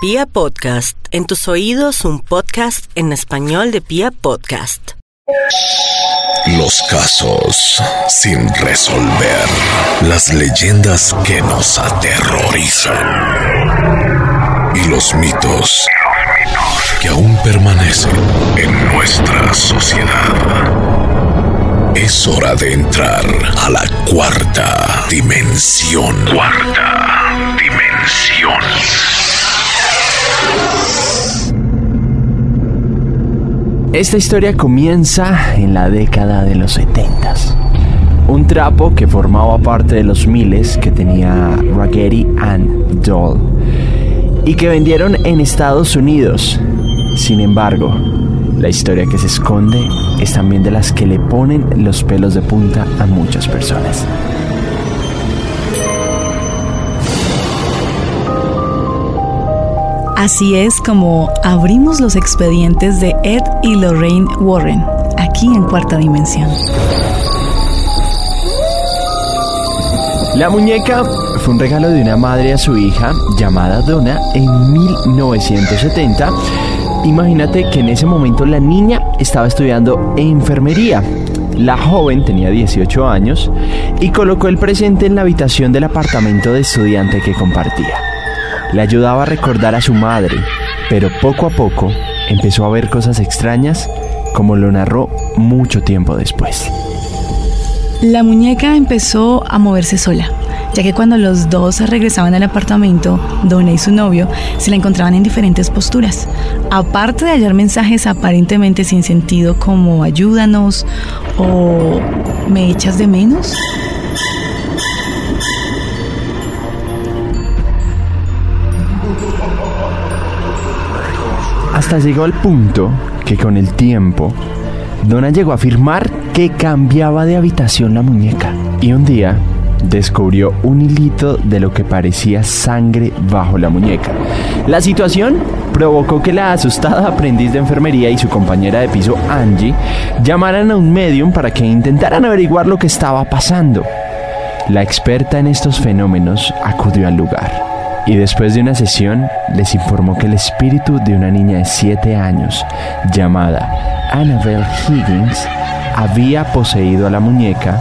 Pia Podcast, en tus oídos un podcast en español de Pia Podcast. Los casos sin resolver, las leyendas que nos aterrorizan y los mitos que aún permanecen en nuestra sociedad. Es hora de entrar a la cuarta dimensión. Cuarta dimensión. Esta historia comienza en la década de los 70. Un trapo que formaba parte de los miles que tenía Raggedy and Doll y que vendieron en Estados Unidos. Sin embargo, la historia que se esconde es también de las que le ponen los pelos de punta a muchas personas. Así es como abrimos los expedientes de Ed y Lorraine Warren, aquí en Cuarta Dimensión. La muñeca fue un regalo de una madre a su hija llamada Donna en 1970. Imagínate que en ese momento la niña estaba estudiando enfermería. La joven tenía 18 años y colocó el presente en la habitación del apartamento de estudiante que compartía. Le ayudaba a recordar a su madre, pero poco a poco empezó a ver cosas extrañas como lo narró mucho tiempo después. La muñeca empezó a moverse sola, ya que cuando los dos regresaban al apartamento, Donna y su novio se la encontraban en diferentes posturas. Aparte de hallar mensajes aparentemente sin sentido como ayúdanos o me echas de menos, Hasta llegó al punto que con el tiempo, Donna llegó a afirmar que cambiaba de habitación la muñeca. Y un día descubrió un hilito de lo que parecía sangre bajo la muñeca. La situación provocó que la asustada aprendiz de enfermería y su compañera de piso Angie llamaran a un medium para que intentaran averiguar lo que estaba pasando. La experta en estos fenómenos acudió al lugar y después de una sesión les informó que el espíritu de una niña de 7 años llamada Annabelle Higgins había poseído a la muñeca.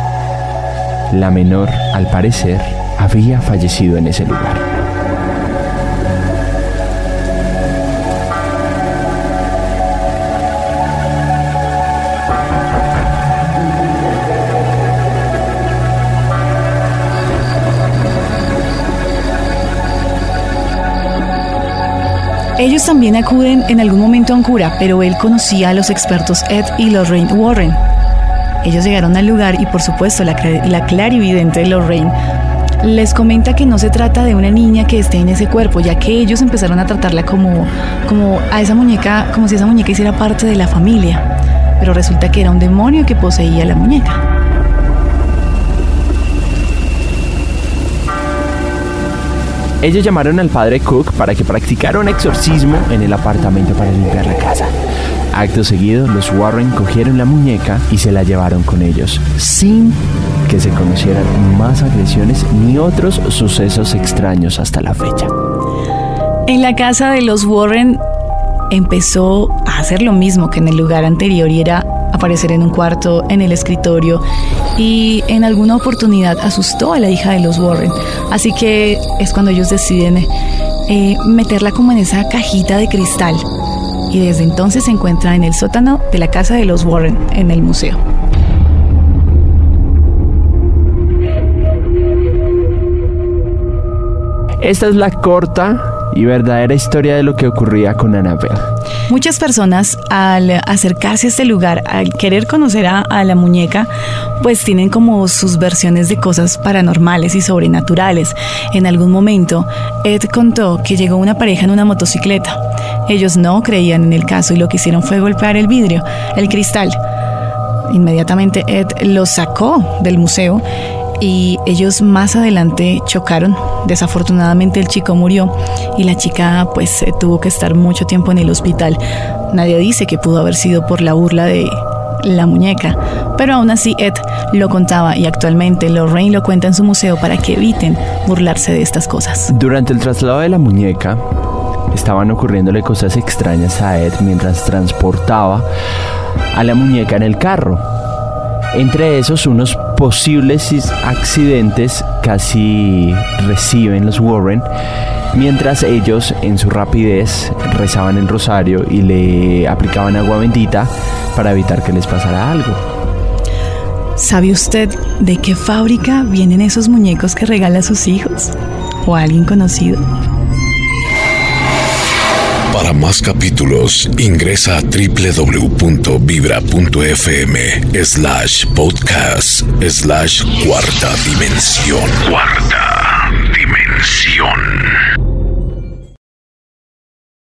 La menor, al parecer, había fallecido en ese lugar. Ellos también acuden en algún momento a un cura, pero él conocía a los expertos Ed y Lorraine Warren. Ellos llegaron al lugar y por supuesto la, la clarividente Lorraine les comenta que no se trata de una niña que esté en ese cuerpo, ya que ellos empezaron a tratarla como, como a esa muñeca, como si esa muñeca hiciera parte de la familia. Pero resulta que era un demonio que poseía la muñeca. Ellos llamaron al padre Cook para que practicara un exorcismo en el apartamento para limpiar la casa. Acto seguido, los Warren cogieron la muñeca y se la llevaron con ellos, sin que se conocieran más agresiones ni otros sucesos extraños hasta la fecha. En la casa de los Warren empezó a hacer lo mismo que en el lugar anterior y era aparecer en un cuarto, en el escritorio y en alguna oportunidad asustó a la hija de los Warren. Así que es cuando ellos deciden eh, meterla como en esa cajita de cristal y desde entonces se encuentra en el sótano de la casa de los Warren en el museo. Esta es la corta y verdadera historia de lo que ocurría con Annabelle. Muchas personas al acercarse a este lugar, al querer conocer a, a, la muñeca, pues tienen como sus versiones de cosas paranormales y sobrenaturales. En algún momento, Ed contó que llegó una pareja en una motocicleta. Ellos no creían en el caso y lo que hicieron fue golpear el vidrio, el cristal. Inmediatamente Ed lo sacó del museo y ellos más adelante chocaron. Desafortunadamente el chico murió y la chica pues tuvo que estar mucho tiempo en el hospital. Nadie dice que pudo haber sido por la burla de la muñeca, pero aún así Ed lo contaba y actualmente Lorraine lo cuenta en su museo para que eviten burlarse de estas cosas. Durante el traslado de la muñeca, estaban ocurriéndole cosas extrañas a Ed mientras transportaba a la muñeca en el carro. Entre esos, unos posibles accidentes casi reciben los Warren mientras ellos en su rapidez rezaban el rosario y le aplicaban agua bendita para evitar que les pasara algo. ¿Sabe usted de qué fábrica vienen esos muñecos que regala a sus hijos? ¿O a alguien conocido? Para más capítulos, ingresa a www.vibra.fm slash podcast slash cuarta dimensión. Cuarta dimensión.